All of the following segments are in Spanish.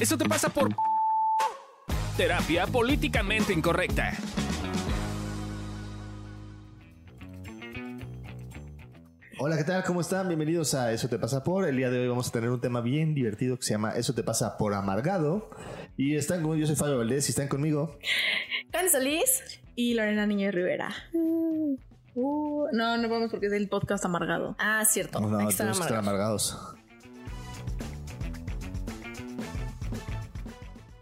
Eso te pasa por terapia políticamente incorrecta. Hola, ¿qué tal? ¿Cómo están? Bienvenidos a Eso te pasa por. El día de hoy vamos a tener un tema bien divertido que se llama Eso te pasa por amargado. Y están conmigo, yo soy Fabio Valdés y están conmigo. Karen Solís y Lorena Niño Rivera. Uh, no, no vamos porque es el podcast amargado. Ah, cierto. No, Hay que estar tenemos que estar amargados. amargados.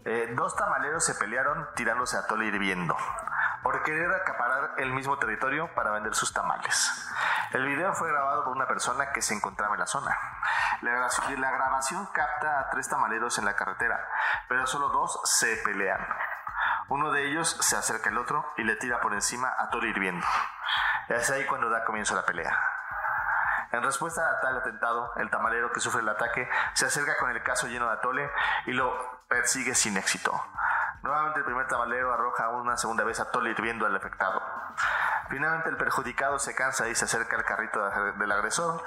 Eh, dos tamaleros se pelearon tirándose a tole hirviendo por querer acaparar el mismo territorio para vender sus tamales. El video fue grabado por una persona que se encontraba en la zona. La grabación, capta a tres tamaleros en la carretera, pero solo dos se pelean. Uno de ellos se acerca al otro y le tira por encima a tole hirviendo. Es ahí cuando da comienzo la pelea. En respuesta a tal atentado, el tamalero que sufre el ataque se acerca con el caso lleno de atole y lo persigue sin éxito. Nuevamente el primer tamalero arroja una segunda vez atole hirviendo al afectado. Finalmente el perjudicado se cansa y se acerca al carrito de- del agresor,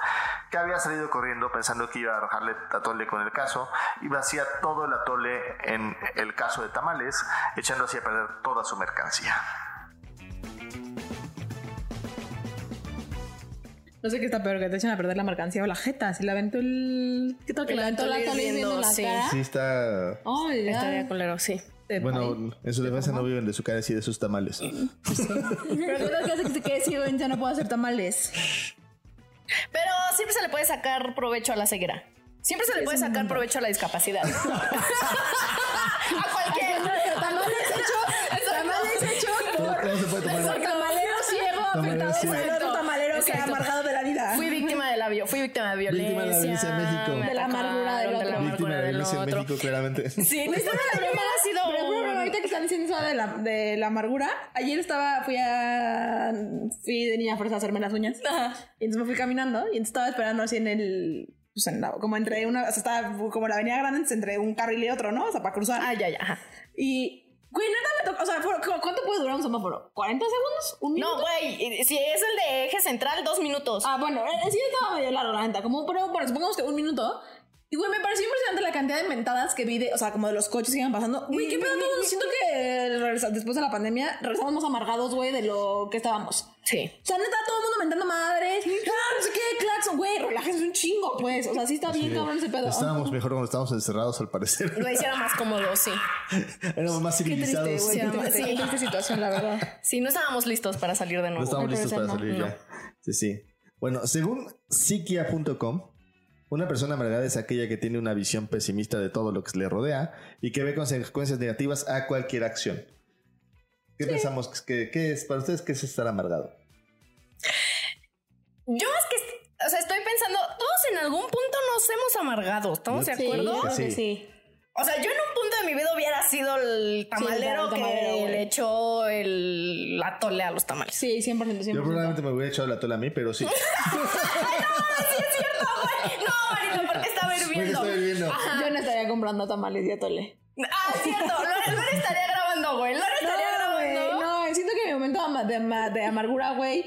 que había salido corriendo pensando que iba a arrojarle atole con el caso, y vacía todo el atole en el caso de tamales, echando así a perder toda su mercancía. No sé qué está peor, que te echen a perder la mercancía o la jeta. Si la aventó el. ¿Qué tal que la aventó la en la cara? Sí, está... Ay, ya. Estaría culero, sí. Bueno, en su defensa no viven de su cara y de sus tamales. Pero ¿qué tal que hace que se quede ciego ya no puedo hacer tamales? Pero siempre se le puede sacar provecho a la ceguera. Siempre se le puede sacar provecho a la discapacidad. a cualquier. Tamales hechos. Tamales hechos por. todo se puede tomar. Por tamalero ciego Otro ha Exacto. amargado de la vida. Fui víctima de la fui víctima de violencia. Víctima de la violencia en México. De la amargura del atacaron, de la otro. Víctima de amargura del violencia en otro. México, claramente. Sí, no la broma ha sido. Pero, pero, pero, ahorita que están diciendo eso de la, de la amargura, ayer estaba, fui a. Fui de niña fuerza a hacerme las uñas. Ajá. Y entonces me fui caminando y entonces estaba esperando así en el. Pues en la- como entre una. O sea, estaba como la avenida grande, entonces entre un carril y otro, ¿no? O sea, para cruzar. Ah, ya, ya. ajá. Y. Güey, neta me tocó. O sea, fue- ¿cu- ¿cuánto puede durar un semáforo? ¿40 segundos? ¿Un minuto? No, güey, si es el de eje central, dos minutos. Ah, bueno, eh, sí estaba medio largo, la neta. Como, pero bueno, supongamos que un minuto. Y, güey, me pareció impresionante la cantidad de mentadas que vi de, o sea, como de los coches que iban pasando. Güey, qué pedo. Siento que regresa- después de la pandemia regresamos más amargados, güey, de lo que estábamos. Sí. O sea, neta, todo el mundo mentando madres. Ah, no sé qué, claxon, güey, relájense un chingo, pues. O sea, sí está bien cabrón ese pedo. Estábamos mejor cuando estábamos encerrados, al parecer. Lo hiciera más cómodo, sí. Éramos más Qué triste, civilizados. güey. Qué Sí, triste, sí. qué triste situación, la verdad. Sí, no estábamos listos para salir de No nuevo. estamos Al listos para salir no. ya. Sí, sí. Bueno, según psiquia.com, una persona amargada es aquella que tiene una visión pesimista de todo lo que le rodea y que ve consecuencias negativas a cualquier acción. ¿Qué pensamos que, que es para ustedes qué es estar amargado? Yo es que, o sea, estoy pensando, todos en algún punto nos hemos amargado, ¿estamos de acuerdo? creo que que sí. sí. O sea, yo en un punto de mi vida hubiera sido el tamalero el que tamalero, güey. le echó el, la tole a los tamales. Sí, 100%, 100%. Yo probablemente me hubiera echado la tola a mí, pero sí. Sí, es cierto, güey. No, Marito, porque estaba Porque hirviendo. Yo no estaría comprando tamales y atole. Ah, cierto. Lore, Lore estaría grabando, güey. Lore estaría No, grabando. No, de, ama- de amargura, güey.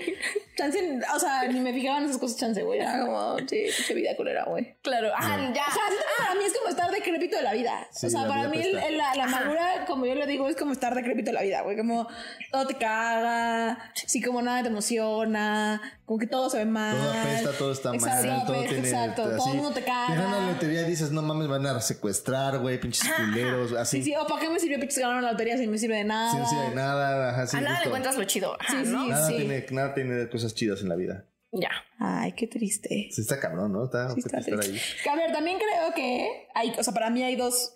Chance, o sea, ni me fijaban esas cosas, chance, güey. Era como, sí, pinche vida culera, güey. Claro, ah, ya. O sea, siento que para mí es como estar decrépito de la vida. Sí, o sea, para mí el- apesta. el- la, la amargura, como yo lo digo, es como estar decrépito de la vida, güey. Como todo te caga, sí, como nada te emociona, como que todo se ve mal. Todo apesta, todo está exacto, mal, todo apesta, tiene Exacto, todo así. el mundo te Te ganan la caga. lotería dices, no mames, van a secuestrar, güey, pinches culeros, así. Sí, sí, o para qué me sirvió pinches ganar la lotería si no me sirve de nada. Sin necesidad de nada, ajá, sí, a nada le encuentras lo chido. Ajá, Sí, sí. ¿no? Nada, sí. tiene, nada tiene cosas chidas en la vida. Ya. Ay, qué triste. Sí, está cabrón, ¿no? Está, Sí, está estar ahí. A ver, también creo que hay, o sea, para mí hay dos,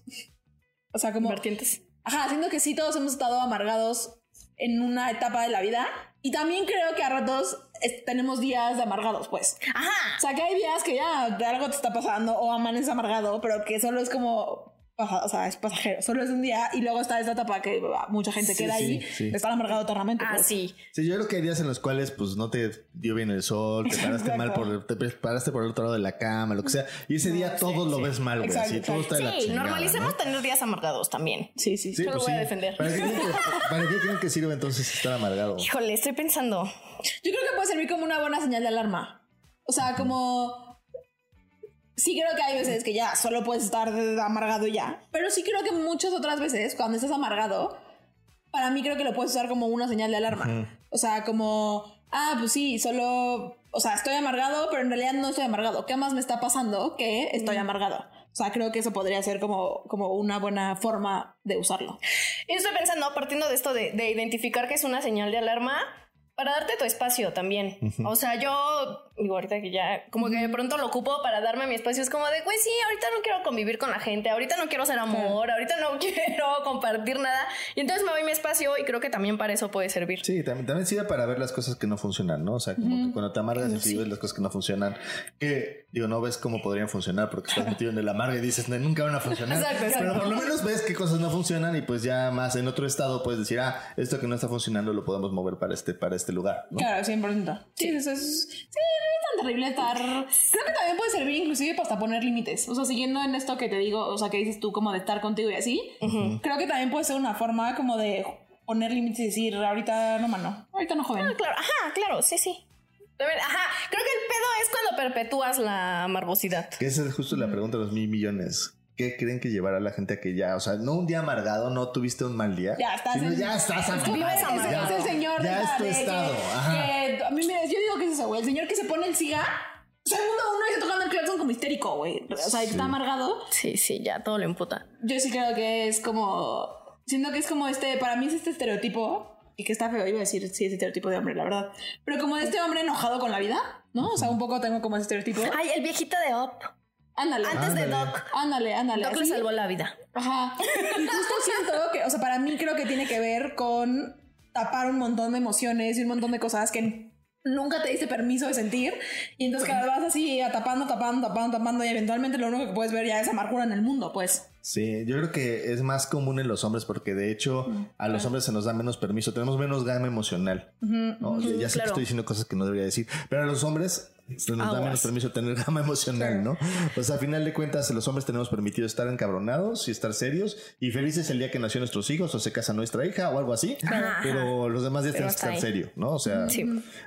o sea, como Vertientes. Ajá, siento que sí todos hemos estado amargados en una etapa de la vida. Y también creo que a ratos es- tenemos días de amargados, pues. Ajá. O sea, que hay días que ya algo te está pasando o amaneces amargado, pero que solo es como... O sea, es pasajero, solo es un día y luego está esta etapa que mucha gente Sí, queda sí, ahí sí. estar amargado eternamente. Ah, pues. sí. Sí, yo creo que hay días en los cuales pues no te dio bien el sol, te paraste mal por, te paraste por el otro lado de la cama, lo que sea. Y ese día todo lo ves mal, güey. Así, todo está de la Sí, chingada, normalicemos ¿no? tener días amargados también. Sí, sí, sí. Sí, Yo lo pues voy a sí. defender. ¿Para qué, creen que, ¿Para qué creen que sirve entonces estar amargado? Híjole, estoy pensando. Yo creo que puede servir como una buena señal de alarma. O sea, como. Sí creo que hay veces que ya solo puedes estar amargado ya. Pero sí creo que muchas otras veces, cuando estás amargado, para mí creo que lo puedes usar como una señal de alarma. O sea, como, ah, pues sí, solo, o sea, estoy amargado, pero en realidad no estoy amargado. ¿Qué más me está pasando que estoy amargado? O sea, creo que eso podría ser como, como una buena forma de usarlo. Y estoy pensando, partiendo de esto de, de identificar que es una señal de alarma, para darte tu espacio también. O sea, yo digo ahorita que ya como que de pronto lo ocupo para darme mi espacio. Es como de, güey, sí, ahorita no quiero convivir con la gente, ahorita no quiero hacer amor, ahorita no quiero compartir nada. Y entonces me doy mi espacio y creo que también para eso puede servir. Sí, también, también sirve para ver las cosas que no funcionan, ¿no? O sea, como que cuando te amargas y ves las cosas que no funcionan, que digo, no ves cómo podrían funcionar porque estás metido en el amarga y dices, "No, nunca van a funcionar. Exacto, exacto. Pero por lo menos ves qué cosas no funcionan y pues ya más en otro estado puedes decir, ah, esto que no está funcionando lo podemos mover para este, para este lugar, ¿no? Claro, 100%. Sí, eso es. Sí, no es tan terrible estar. Creo que también puede servir inclusive para hasta poner límites. O sea, siguiendo en esto que te digo, o sea, que dices tú como de estar contigo y así, creo que también puede ser una forma como de poner límites y decir, ahorita no, mano, ahorita no, joven. Ah, claro, ajá, claro, sí, sí. También, Ajá, creo que el pedo es cuando perpetúas la amargosidad. Que esa es justo la pregunta de los mil millones. ¿Qué creen que llevará a la gente a que ya, o sea, no un día amargado, no tuviste un mal día? Ya estás sino en- ya estás Es que amargado. vives amargado. Ya- Es el señor Ya de es tu de que- estado. Ajá. que- a mí, mira, yo digo que es eso, güey. El señor que se pone el ciga. Segundo uno y se tocando el claxon como histérico, güey. O sea, que está amargado. Sí, sí, ya todo le emputa. Yo sí creo que es como. Siento que es como este. Para mí es este estereotipo. Y que está feo, iba a decir, sí, es estereotipo de hombre, la verdad. Pero como de este hombre enojado con la vida, ¿no? O sea, un poco tengo como ese estereotipo. Ay, el viejito de Up. Ándale. Antes de. Doc. Ándale, ándale. Doc le salvó la vida. Ajá. Y justo siento que, o sea, para mí creo que tiene que ver con tapar un montón de emociones y un montón de cosas que nunca te diste permiso de sentir. Y entonces que las vas así a tapando, tapando, tapando, tapando y eventualmente lo único que puedes ver ya es amargura en el mundo, pues. Sí, yo creo que es más común en los hombres porque de hecho a los hombres se nos da menos permiso, tenemos menos gama emocional. ¿no? ya sé que estoy diciendo cosas que no debería decir, pero a los hombres nos da menos permiso tener gama emocional, ¿no? O sea, a final de cuentas, los hombres tenemos permitido estar encabronados y estar serios y felices el día que nació nuestros hijos o se casa nuestra hija o algo así, pero los demás días tenemos que estar serio, ¿no? O sea, Sí.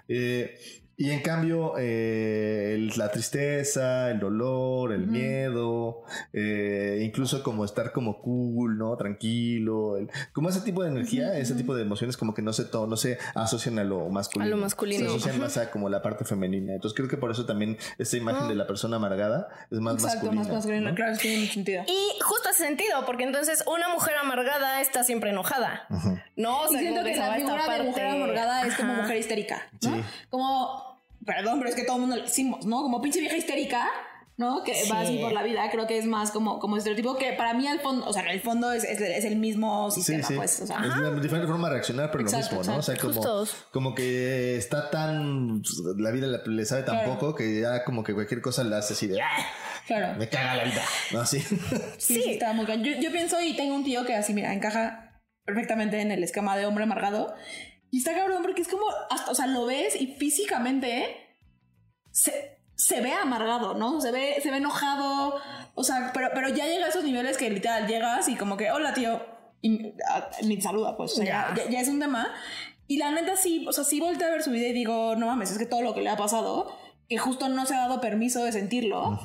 eh, y en cambio, eh, el- la tristeza, el dolor, el miedo, eh, incluso como estar como cool, ¿no? Tranquilo, el- como ese tipo de energía, ese tipo de emociones como que no se, no se asocian a lo masculino. A lo masculino. Se asocian más a como la parte femenina. Entonces creo que por eso también esta imagen de la persona amargada es más Exacto, masculina. más masculino. ¿no? Claro, sí tiene mucho sentido. Y justo hace sentido, porque entonces una mujer amargada está siempre enojada. No, o Y sea, siento que va la figura de mujer amargada es como Ajá. mujer histérica, ¿no? Sí. Como, perdón, pero es que todo el mundo le decimos, ¿no? Como pinche vieja histérica, ¿no? Que va así Sí. por la vida, creo que es más como, como estereotipo que para mí al fondo, o sea, en el fondo es, es, es el mismo Sí, sistema, sí. pues, o sea. es una diferente forma de reaccionar, pero Exacto, lo mismo, ¿no? O sea, como, Justos. como que está tan. La vida le, le sabe tan Claro. poco que ya como que cualquier cosa la hace así de. "Ah, Claro. Me caga la vida. ¿No? Así. Sí, sí, Sí. está muy yo, yo pienso y tengo un tío que así, mira, encaja perfectamente en el esquema de hombre amargado. Y está cabrón porque es como, hasta, o sea, lo ves y físicamente se, se ve amargado, ¿no? Se ve, se ve enojado. O sea, pero, pero ya llega a esos niveles que literal llegas y como que, hola tío, y ah, ni te saluda, pues. O sea, ya. Ya. ya- es un tema. Y la neta sí, o sea, sí volteé a ver su vida y digo, no mames, es que todo lo que le ha pasado, que justo no se ha dado permiso de sentirlo.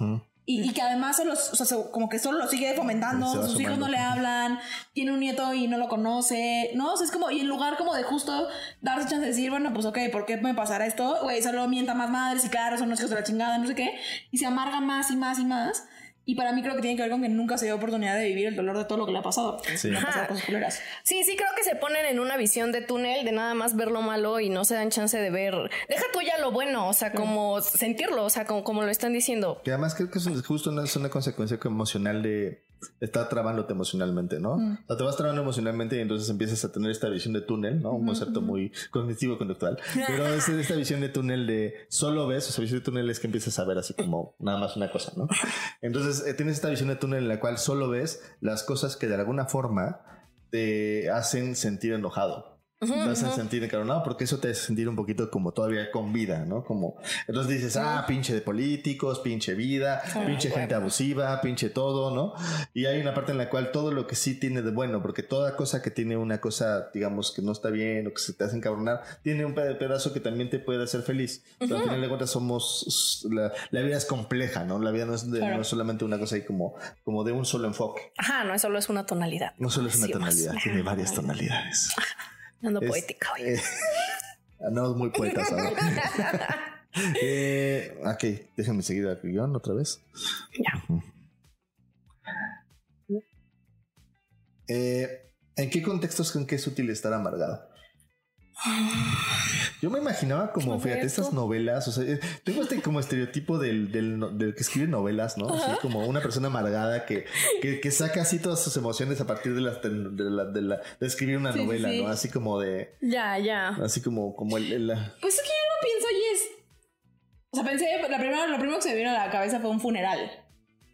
Y, y que además se los, o sea, se- como que solo lo sigue fomentando, sus hijos no le hablan, tiene un nieto y no lo conoce, ¿no? O sea, es como, y en lugar como de justo darse chance de decir, bueno, pues ok, ¿por qué me pasará esto? Güey, solo mienta más madres y claro, son los hijos de la chingada, no sé qué, y se amarga más y más y más. Y para mí creo que tiene que ver con que nunca se dio oportunidad de vivir el dolor de todo lo que le ha pasado. Sí. Le han pasado cosas. Sí, sí, creo que se ponen en una visión de túnel de nada más ver lo malo y no se dan chance de ver. Deja tú ya lo bueno, o sea, como sentirlo, o sea, como, como lo están diciendo. Que además creo que es un- justo una, es una consecuencia emocional de estar trabándote emocionalmente, ¿no? O sea, te vas trabando emocionalmente y entonces empiezas a tener esta visión de túnel, ¿no? Un concepto muy cognitivo-conductual. Pero es esta visión de túnel de solo ves, o sea, visión de túnel es que empiezas a ver así como nada más una cosa, ¿no? Entonces eh, tienes esta visión de túnel en la cual solo ves las cosas que de alguna forma te hacen sentir enojado. Te vas a sentir encabronado porque eso te hace sentir un poquito como todavía con vida, ¿no? Como, entonces dices, ah, pinche de políticos, pinche vida, pinche gente abusiva, pinche todo, ¿no? Y hay una parte en la cual todo lo que sí tiene de bueno, porque toda cosa que tiene una cosa, digamos, que no está bien o que se te hace encabronar, tiene un ped- pedazo que también te puede hacer feliz. Pero al final de cuentas somos, la, la vida es compleja, ¿no? La vida no es, de- Claro. no es solamente una cosa ahí como, como de un solo enfoque. Ajá, no, solo es una tonalidad. No solo es una tonalidad, tiene varias tonalidades. Ando Es- poética hoy. eh, andamos muy poetas ahora. eh, ok, déjame seguir al guion otra vez. Ya. Eh, ¿En qué contextos creen que es útil estar amargado? Yo me imaginaba como, fíjate, estas novelas, o sea, eh, tengo este como estereotipo del, del, del que escribe novelas, ¿no? Así como una persona amargada que, que, que saca así todas sus emociones a partir de, la, de, la- de escribir una sí, novela, sí. ¿no? Así como de, Ya, ya. así como, como el, el- la- Pues es que yo no pienso y es. O sea, pensé, la primera, lo primero que se me vino a la cabeza fue un funeral.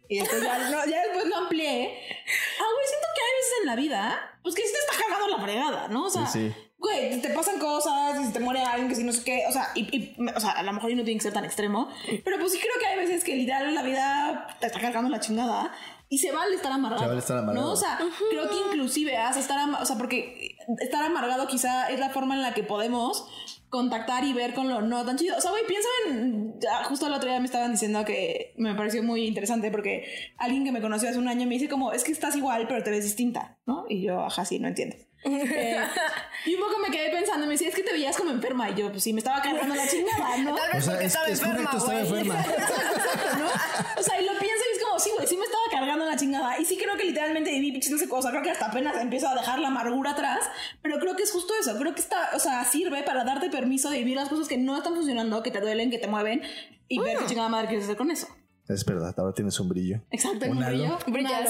Y después ya, no, ya después lo amplié. Ah, güey, siento que hay veces en la vida, pues que sí te está cagando la fregada, ¿no? O sea, Sí, sí. Güey, te pasan cosas, y se te muere alguien que si no sé qué, o sea, y, y- o sea, a lo mejor no tiene que ser tan extremo, pero pues sí creo que hay veces que literal la vida te está cargando la chingada. Y se vale estar amargado. Se vale estar amargado. ¿no? O sea, creo que inclusive haz estar, o sea, porque estar amargado quizá es la forma en la que podemos contactar y ver con lo no tan chido. O sea, güey, piensa en, ya, justo el otro día me estaban diciendo que me pareció muy interesante porque alguien que me conoció hace un año me dice como, es que estás igual, pero te ves distinta, ¿no? Y yo, ajá, sí, no entiendes. Eh, y un poco me quedé pensando, me decía, es que te veías como enferma. Y yo, pues sí, me estaba cargando la chingada, ¿no? Tal vez O sea, porque es- estaba es enferma, correcto, estaba güey. enferma. Exacto, ¿no? O sea, y lo pienso y es como, sí, güey, sí me estaba cargando la chingada. Y sí creo que literalmente viví no sé cosas. Creo que hasta apenas empiezo a dejar la amargura atrás. Pero creo que es justo eso. Creo que está, o sea, sirve para darte permiso de vivir las cosas que no están funcionando, que te duelen, que te mueven y ver qué chingada madre quieres hacer con eso. Es verdad, ahora tienes un brillo. Exacto, Un brillo. Brilla.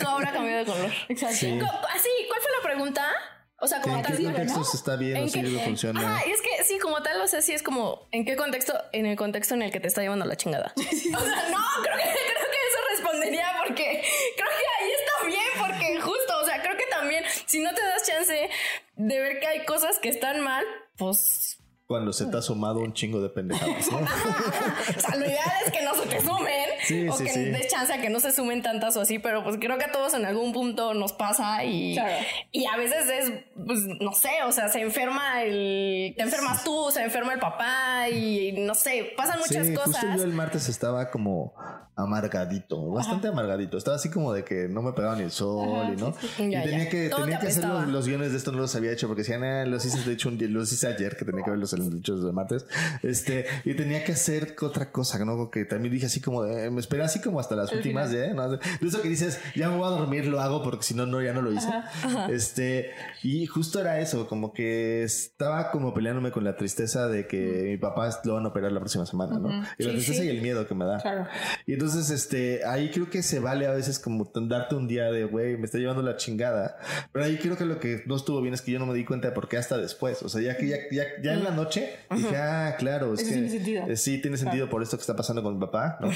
Todo habrá cambiado de color. Exacto. Sí. Así, ¿cuál fue la pregunta? O sea, como ¿En tal. qué ¿no? contextos está bien o ¿En sirve qué- o funciona? Y es que sí, como tal, o sea, sí es como, ¿en qué contexto? En el contexto en el que te está llevando la chingada. o sea, no, creo que, creo que eso respondería porque creo que ahí está bien, porque justo, o sea, creo que también, si no te das chance de ver que hay cosas que están mal, pues Cuando se te ha sumado un chingo de pendejadas, ¿no? o sea, lo ideal es que no se te sumen Sí, o sí, que sí. des chance a que no se sumen tantas o así, pero pues creo que a todos en algún punto nos pasa y, Claro. y a veces es, pues no sé, o sea, se enferma el, te enfermas tú, se enferma el papá y no sé, pasan muchas sí, cosas. justo yo el martes estaba como amargadito, bastante amargadito. Estaba así como de que no me pegaba ni el sol y no. sí. Y Ya, tenía ya. que, Todo tenía te que hacer los, los guiones de esto, no los había hecho porque decían, ah, los hice de hecho un día, los hice ayer, que tenía que verlos en los dichos de martes. Este, y tenía que hacer otra cosa, ¿no? Que también dije así como, de, me esperé así como hasta las últimas, ¿eh? ¿no? De eso que dices, ya me voy a dormir, lo hago porque si no, no, ya no lo hice. Este, y justo era eso, como que estaba como peleándome con la tristeza de que mi papá lo van a operar la próxima semana, ¿no? Y la Sí, tristeza sí. y el miedo que me da. Claro. Y entonces, este, ahí creo que se vale a veces como darte un día de, güey, me está llevando la chingada. Pero ahí creo que lo que no estuvo bien es que yo no me di cuenta de por qué hasta después. O sea, ya que ya, ya, ya en la noche dije, ah, claro, es Eso que tiene sentido. eh, sí tiene sentido por esto que está pasando con mi papá, ¿no?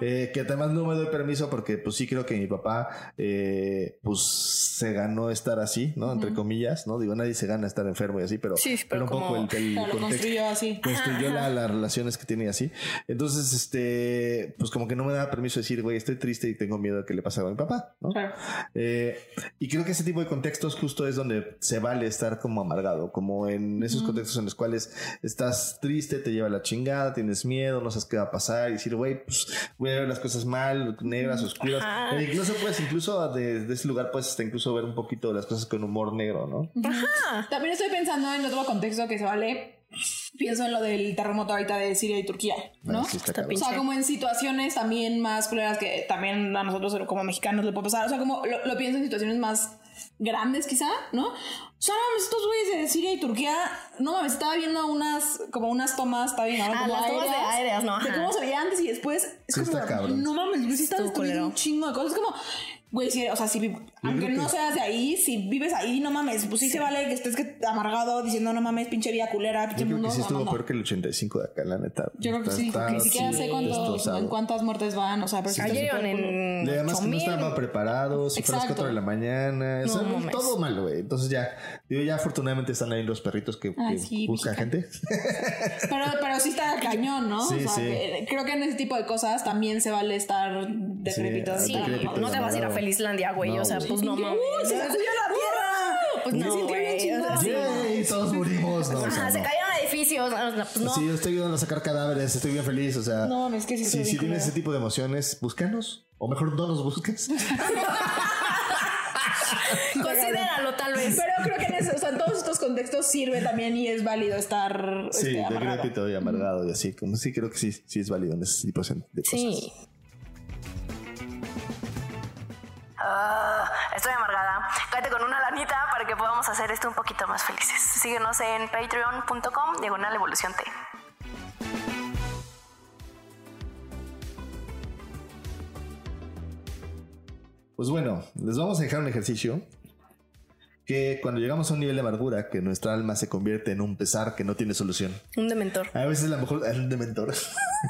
Eh, que además no me doy permiso porque pues sí creo que mi papá eh, pues se ganó estar así, ¿no? Entre comillas, ¿no? Digo, nadie se gana estar enfermo y así, pero, Sí, pero un poco el, el contexto construyó así. construyó la- las relaciones que tiene y así. Entonces, este, pues como que no me da permiso decir, güey, estoy triste y tengo miedo de que le pase algo a mi papá, ¿no? Claro. Eh, y creo que ese tipo de contextos justo es donde se vale estar como amargado, como en esos contextos en los cuales estás triste, te lleva la chingada, tienes miedo, no sabes qué va a pasar y decir, güey, pues a ver las cosas mal, negras, oscuras. Ajá. Incluso pues, incluso de, de ese lugar puedes hasta incluso ver un poquito las cosas con humor negro, ¿no? También estoy pensando en otro contexto que se vale. Pienso en lo del terremoto ahorita de Siria y Turquía, ¿no? Ah, sí, está. O sea, como en situaciones también más culeras que también a nosotros como mexicanos le puede pasar. O sea, como lo, lo pienso en situaciones más grandes quizá, ¿no? O sea, no mames, estos güeyes de Siria y Turquía, no mames, estaba viendo unas, como unas tomas, estaba viendo Ah, como las tomas de aéreas, ¿no? De Ajá. cómo se veía antes y después. Es Sí, como, está cabrón. no mames, güey, sí está destruyendo un chingo de cosas. Es como, güey, si, o sea, si, aunque no seas de ahí, si vives ahí, no mames, pues sí, se vale que estés que amargado diciendo, no mames, pinche vida culera, pinche Yo creo mundo. que sí no, estuvo no, no. peor que el 85 de acá, la neta. Yo creo que Está- sí, ni siquiera sé en cuántas muertes van, o sea, pero sí Ayer en Y además que no 8000. estaban preparados, si fueras Exacto. 4 de la mañana, o sea, No todo mal, güey. Entonces ya, Digo, ya afortunadamente están ahí los perritos que, Ay, que sí, buscan gente. Pero, pero sí está cañón, ¿no? Sí, o sea, sí. que- creo que en ese tipo de cosas también se vale estar decrépito. Sí, Sí, no te vas a ir a amargado. Felislandia, güey. No, o sea, pues no mames. ¡Uh, se sacudió la tierra! Pues no, güey. o sea, sí. Todos murimos. No, o sea, Ajá, se no. cayeron edificios. pues no. Sí, yo estoy ayudando a sacar cadáveres, estoy bien feliz. O sea, No mames, es que sí si, si tienes ese tipo de emociones, búscanos. O mejor no los busques. Considéralo, tal vez. Pero creo que en, ese- o sea, en todos estos contextos sirve también y es válido estar Sí, este, amarrado. y amargado y así. Como sí, creo que sí, sí es válido en ese tipo de cosas. Sí. Ah, estoy amargada. Cállate con una lanita para que podamos hacer esto un poquito más felices. Síguenos en patreon.com, diagonal evolución T. Pues bueno, les vamos a dejar un ejercicio que cuando llegamos a un nivel de amargura, que nuestra alma se convierte en un pesar que no tiene solución. Un dementor. A veces la mejor, el dementor.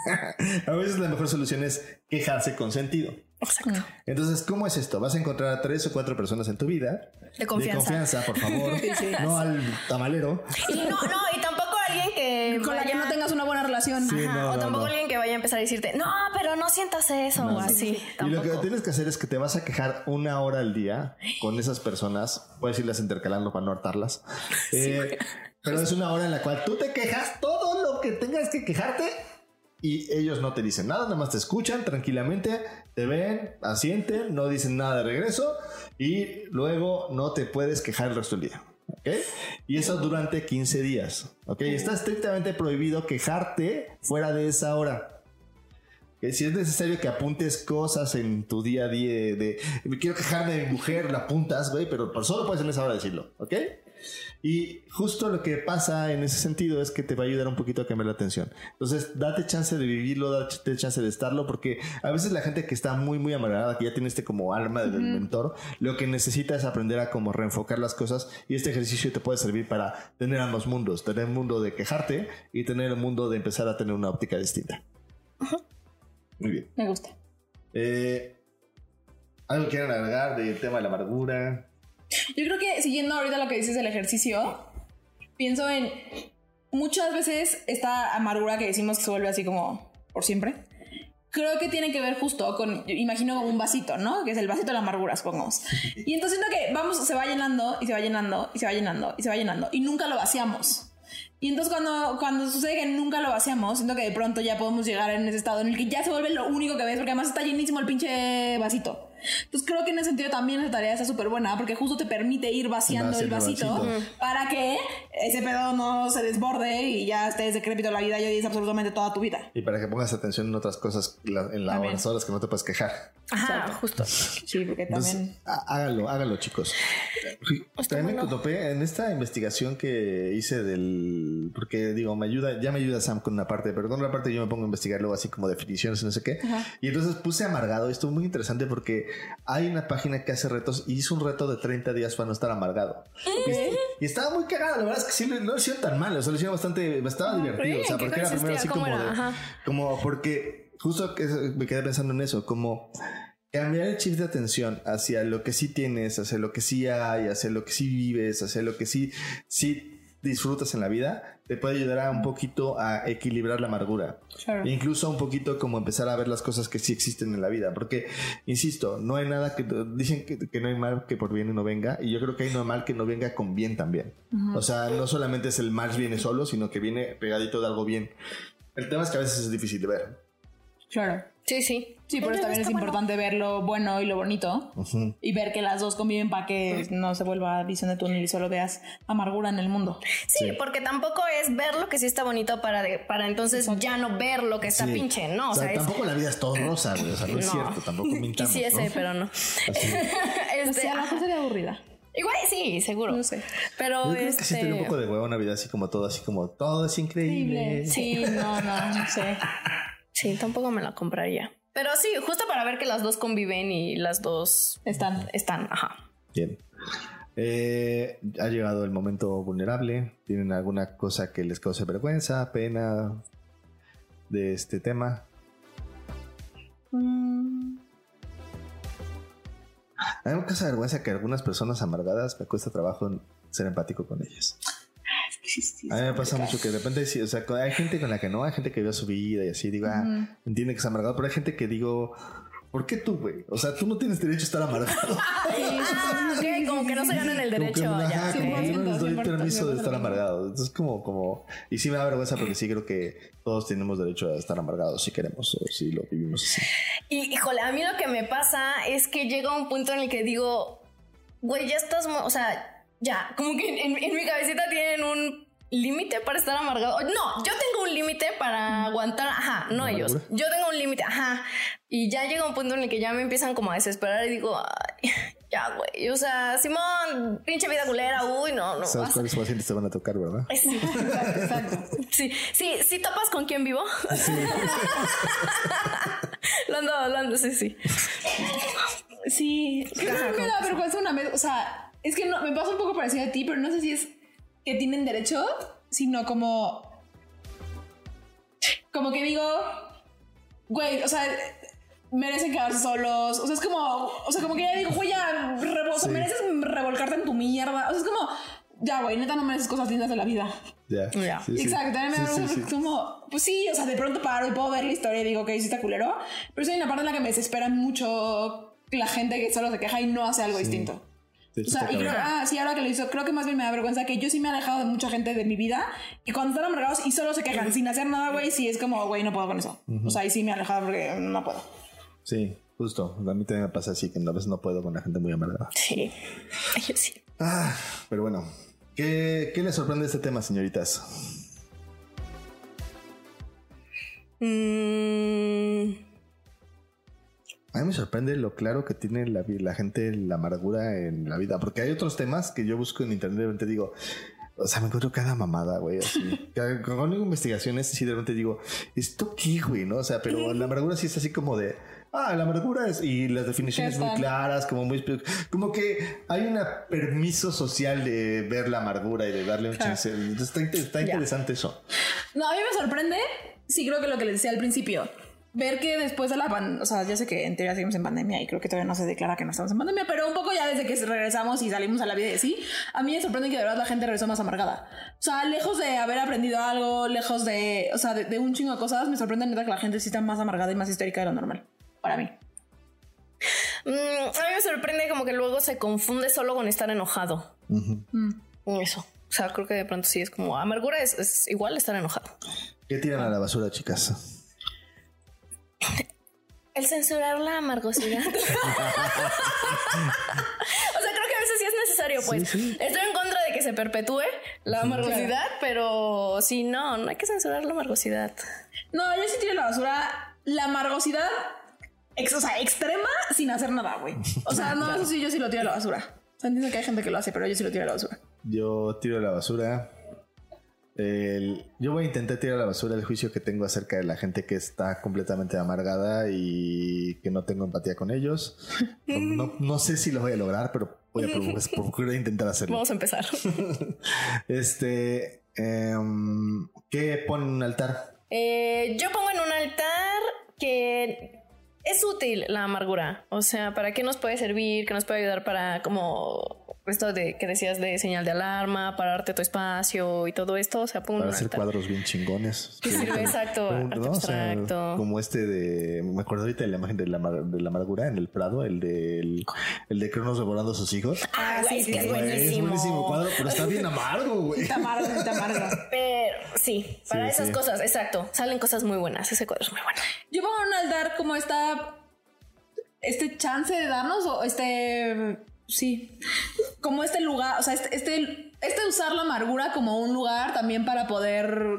a veces la mejor solución es quejarse con sentido. Exacto. Entonces, ¿cómo es esto? Vas a encontrar a tres o cuatro personas en tu vida. De confianza. De confianza, por favor. No al tamalero. Y no, no, y tampoco alguien que. Con la que no tengas una buena relación. Sí, Ajá, no, o no, tampoco no. alguien que vaya a empezar a decirte, no, pero no sientas eso, o así. Y lo que tienes que hacer es que te vas a quejar una hora al día con esas personas. Puedes irlas intercalando para no hartarlas. Eh, pero es una hora en la cual tú te quejas todo lo que tengas que quejarte y ellos no te dicen nada, nada más te escuchan tranquilamente, te ven, asienten, no dicen nada de regreso y luego no te puedes quejar el resto del día. ¿Ok? Y eso durante 15 días. ¿ok? Está estrictamente prohibido quejarte fuera de esa hora. Que si es necesario que apuntes cosas en tu día a día de me quiero quejar de mi mujer, la apuntas, güey, pero solo puedes en esa hora decirlo, ¿ok? Y justo lo que pasa en ese sentido es que te va a ayudar un poquito a cambiar la atención. Entonces, date chance de vivirlo, date chance de estarlo, porque a veces la gente que está muy, muy amargada, que ya tiene este como alma del mentor, lo que necesita es aprender a como reenfocar las cosas y este ejercicio te puede servir para tener ambos mundos, tener el mundo de quejarte y tener el mundo de empezar a tener una óptica distinta. Muy bien. Me gusta. Eh, ¿Algo quieren agregar del tema de la amargura? Yo creo que siguiendo ahorita lo que dices del ejercicio, pienso en muchas veces esta amargura que decimos que se vuelve así como por siempre. Creo que tiene que ver justo con, imagino como un vasito, ¿no? Que es el vasito de la amargura, supongamos. Y entonces siento que vamos, se va llenando y se va llenando y se va llenando y se va llenando y nunca lo vaciamos. Y entonces cuando, cuando sucede que nunca lo vaciamos, siento que de pronto ya podemos llegar en ese estado en el que ya se vuelve lo único que ves, porque además está llenísimo el pinche vasito. Entonces creo que en ese sentido también esa tarea está súper buena, porque justo te permite ir vaciando el vasito, vasito. para que ese pedo no se desborde y ya estés decrépito la vida y odies absolutamente toda tu vida. Y para que pongas atención en otras cosas la- en las También. horas que no te puedes quejar. Ajá, justo. Sí, porque Entonces, también... há- háganlo, háganlo, chicos. También me topé en esta investigación que hice del. Porque digo, me ayuda, ya me ayuda Sam con una parte, pero con una parte yo me pongo a investigar luego así como definiciones y no sé qué. Y entonces puse amargado. Esto es muy interesante porque hay una página que hace retos y hizo un reto de 30 días para no estar amargado. Y, y estaba muy cagado. La verdad es que sí, no lo hicieron tan mal. O sea, lo hicieron bastante, estaba divertido. O sea, ¿en qué porque era primero así como ¿Cómo de? Ajá. como porque justo me quedé pensando en eso, como cambiar el chip de atención hacia lo que sí tienes, hacia lo que sí hay, hacia lo que sí vives, hacia lo que sí, sí disfrutas en la vida, te puede ayudar a un poquito a equilibrar la amargura. Claro. E incluso un poquito como empezar a ver las cosas que sí existen en la vida. Porque, insisto, no hay nada que... Dicen que, que no hay mal que por bien no venga. Y yo creo que hay no mal que no venga con bien también. O sea, no solamente es el mal viene solo, sino que viene pegadito de algo bien. El tema es que a veces es difícil de ver. Claro. Sí, sí. Sí, por eso también es importante ver lo bueno y lo bonito y ver que las dos conviven para que no se vuelva visión de túnel y solo veas amargura en el mundo. Sí, porque tampoco es ver lo que sí está bonito para, de- para entonces ya no ver lo que está Sí. pinche, ¿no? O, O sea, sea, es- tampoco la vida es todo rosa, güey. O sea, no, es cierto. Tampoco mintamos, Quisiese, ¿no? pero no. Así. Este, Sí, a lo mejor sería aburrida. igual sí, seguro. No sé. Pero Yo creo que este, sí tenía un poco de huevo una vida así como todo, así como todo es increíble. Sí, No, no, no sé. Sí, tampoco me la compraría. Pero sí, justo para ver que las dos conviven y las dos Están. están, ajá. Bien. Eh, ha llegado el momento vulnerable. ¿Tienen alguna cosa que les cause vergüenza, pena de este tema? A mí me causa vergüenza que algunas personas amargadas me cuesta trabajo ser empático con ellas. Sí, sí, A mí me pasa mucho que de repente, sí, o sea, hay gente con la que no, hay gente que vive su vida y así, digo, ah, entiende que es amargado, pero hay gente que digo, ¿por qué tú, güey? O sea, tú no tienes derecho a estar amargado. Como que no se ganan el Como que, derecho. ajá, como que ok. yo no les doy 100%, permiso de 100%. estar amargado. Entonces, como, como, y sí me da vergüenza porque sí creo que todos tenemos derecho a estar amargados si queremos o si lo vivimos así. Y híjole, a mí lo que me pasa es que llega un punto en el que digo, güey, ya estás, o sea, ya, como que en, en mi cabecita tienen un límite para estar amargado. No, yo tengo un límite para aguantar, ajá, no ¿La ellos. Yo tengo un límite, ajá. Y ya llega un punto en el que ya me empiezan como a desesperar y digo, ay, ya, güey, o sea, Simón, pinche vida culera, uy, no, no. ¿Sabes cuáles pacientes te van a tocar, verdad? Sí, Exacto, exacto. sí, sí, sí topas con quién vivo. lo ando, lo ando, sí, sí. Sí, creo que me da vergüenza una vez. O sea, es que no, me pasa un poco parecido a ti, pero no sé si es que tienen derecho, sino como. Como que digo, güey, o sea, merecen quedarse solos. O sea, es como, o sea, como que ya digo, güey, ya, revo- o sea, Sí. mereces revolcarte en tu mierda. O sea, es como, ya, güey, neta, no mereces cosas lindas de la vida. Ya. Ya. Sí, sí. Exacto, también me da Sí, sí. como, pues sí, o sea, de pronto paro y puedo ver la historia y digo, ok, sí está culero. Pero sí hay una parte en la que me desespera mucho la gente que solo se queja y no hace algo distinto. O sea, y creo, ah, sí, ahora que lo hizo, creo que más bien me da vergüenza que yo sí me he alejado de mucha gente de mi vida y cuando están amargados y solo se quejan sin hacer nada, güey, sí es como, güey, no puedo con eso. O sea, ahí sí me he alejado porque no puedo. Sí, justo. A mí también me pasa así que a veces no puedo con la gente muy amargada. Sí, yo sí. Ah, pero bueno. ¿Qué, qué les sorprende este tema, señoritas? Mm, A mí me sorprende lo claro que tiene la, la gente la amargura en la vida, porque hay otros temas que yo busco en internet y de repente digo, o sea, me encuentro cada mamada, güey, así. Con investigaciones, sí, de repente digo, ¿esto qué, güey? ¿No? O sea, pero la amargura sí es así como de, ah, la amargura es, y las definiciones ¿Qué muy claras, como muy, como que hay un permiso social de ver la amargura y de darle un Claro. chance. Está, está interesante eso. No, a mí me sorprende, sí creo que lo que les decía al principio, ver que después de la pandemia, o sea, ya sé que en teoría seguimos en pandemia y creo que todavía no se declara que no estamos en pandemia, pero un poco ya desde que regresamos y salimos a la vida y así, a mí me sorprende que de verdad la gente regresó más amargada. O sea, lejos de haber aprendido algo, lejos de, o sea, de, de un chingo de cosas, me sorprende neta que la gente sí está más amargada y más histérica de lo normal, para mí. mm, a mí me sorprende como que luego se confunde solo con estar enojado. Eso. O sea, creo que de pronto sí es como amargura es, es igual estar enojado. ¿Qué tiran a la basura, chicas? El censurar la amargosidad. o sea, creo que a veces sí es necesario, pues. Sí, sí. Estoy en contra de que se perpetúe la amargosidad, pero si no, no hay que censurar la amargosidad. No, yo sí tiro la basura la amargosidad, ex- o sea, extrema sin hacer nada, güey. O sea, no, eso sí, yo sí lo tiro a la basura. O sea, entiendo que hay gente que lo hace, pero yo sí lo tiro a la basura. Yo tiro a la basura. El- yo voy a intentar tirar a la basura el juicio que tengo acerca de la gente que está completamente amargada y que no tengo empatía con ellos. No, no- no sé si lo voy a lograr, pero voy a procurar, procurar intentar hacerlo. Vamos a empezar. Este, em, ¿qué pone en un altar? Eh, yo pongo en un altar que es útil la amargura. O sea, ¿para qué nos puede servir? ¿Qué nos puede ayudar para como esto de que decías de señal de alarma, pararte tu espacio y todo esto? O sea, en Para hacer cuadros bien chingones. Que sirve exacto, Pero, arte ¿no? O sea, abstracto. como este de. Me acuerdo ahorita de la imagen de la, de la amargura en el Prado, el de, el, el de Cronos devorando a sus hijos. Ah, sí, sí, es que es sí. Güey, buenísimo. Es buenísimo cuadro, pero está bien amargo, güey. Está amargo, está amargo. Pero sí, para Sí, esas sí. cosas, exacto. Salen cosas muy buenas. Ese cuadro es muy bueno. Yo en un altar como esta. Este chance de darnos, o este. Sí. Como este lugar, o sea, este. Este, este usar la amargura como un lugar también para poder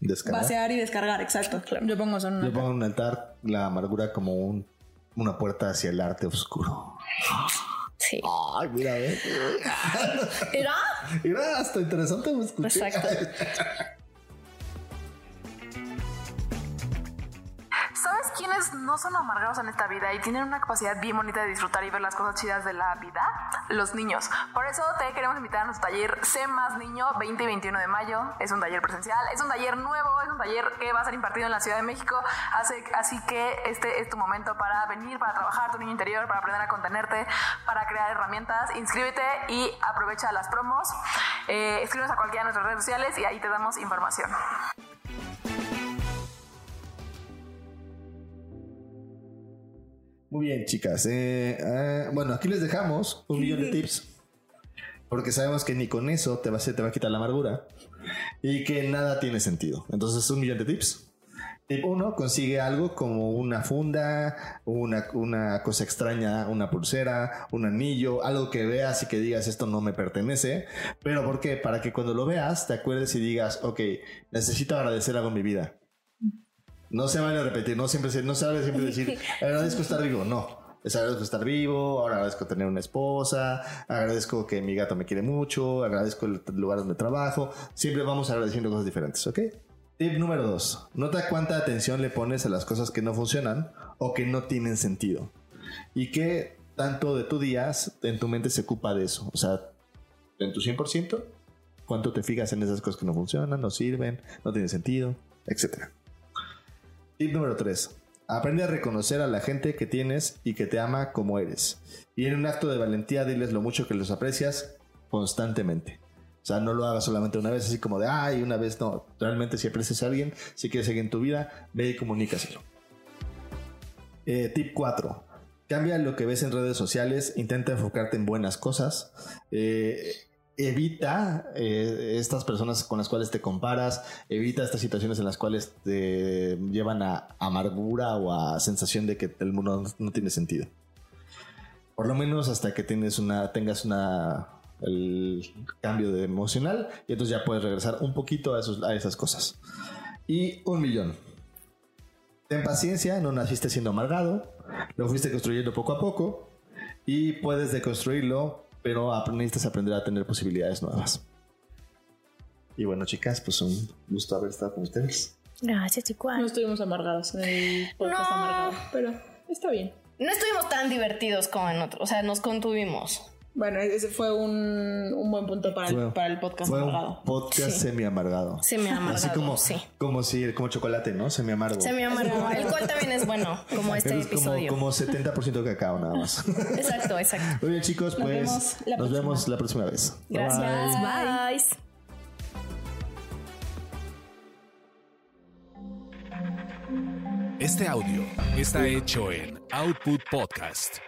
Descargar. vaciar y descargar, exacto. Yo pongo eso en un Yo altar. pongo en un altar la amargura como un, una puerta hacia el arte oscuro. Sí. Ay, mira. ¿Era? Mira, hasta interesante me escuché. Exacto. ¿Sabes quiénes no son amargados en esta vida y tienen una capacidad bien bonita de disfrutar y ver las cosas chidas de la vida, los niños. Por eso te queremos invitar a nuestro taller Sé Más Niño 20 y 21 de mayo. Es un taller presencial, es un taller nuevo, es un taller que va a ser impartido en la Ciudad de México. Así que este es tu momento para venir, para trabajar tu niño interior, para aprender a contenerte, para crear herramientas. Inscríbete y aprovecha las promos. Eh, escríbenos a cualquiera de nuestras redes sociales y ahí te damos información. Muy bien, chicas. Eh, eh, bueno, aquí les dejamos un millón de tips. Porque sabemos que ni con eso te va, a, hacer- te va a quitar la amargura. Y que nada tiene sentido. Entonces, un millón de tips. Tip 1, consigue algo como una funda, una, una cosa extraña, una pulsera, un anillo, algo que veas y que digas esto no me pertenece. Pero ¿por qué? Para que cuando lo veas te acuerdes y digas, ok, necesito agradecer algo en mi vida. No se vale repetir, no siempre se, no se vale siempre decir agradezco estar vivo, no. Es agradezco estar vivo, ahora agradezco tener una esposa, agradezco que mi gato me quiere mucho, agradezco el lugar donde trabajo. Siempre vamos agradeciendo cosas diferentes, ¿ok? Tip número dos. Nota cuánta atención le pones a las cosas que no funcionan o que no tienen sentido. Y qué tanto de tu día en tu mente se ocupa de eso. O sea, en tu 100%, cuánto te fijas en esas cosas que no funcionan, no sirven, no tienen sentido, etcétera. Tip número 3. Aprende a reconocer a la gente que tienes y que te ama como eres. Y en un acto de valentía diles lo mucho que los aprecias constantemente. O sea, no lo hagas solamente una vez, así como de, ay, una vez no. Realmente si aprecias a alguien, si quieres seguir en tu vida, ve y comunícaselo. Eh, tip 4. Cambia lo que ves en redes sociales, intenta enfocarte en buenas cosas. Eh, evita eh, estas personas con las cuales te comparas, evita estas situaciones en las cuales te llevan a amargura o a sensación de que el mundo no, tiene sentido. Por lo menos hasta que tienes una, tengas una el cambio de emocional y entonces ya puedes regresar un poquito a, esos, a esas cosas. Y un millón. Ten paciencia, no naciste siendo amargado, lo fuiste construyendo poco a poco y puedes deconstruirlo pero necesitas aprender a tener posibilidades nuevas. Y bueno, chicas, pues un gusto haber estado con ustedes. Gracias, chicos. No estuvimos amargados en el podcast No. amargado, pero está bien. No estuvimos tan divertidos como en otro. O sea, nos contuvimos. Bueno, ese fue un, un buen punto para, Fue- el, para el podcast Fue amargado. un podcast Sí. semi amargado. Semi amargado. Así como, sí. como si, como chocolate, ¿no? Semi amargo. Semi amargado. El cual también es bueno, como este es como, episodio. como 70% cacao nada más. Exacto, exacto. Muy bien, chicos, Nos pues vemos nos próxima. vemos la próxima vez. Gracias. Bye. Bye. Este audio está hecho en Output Podcast.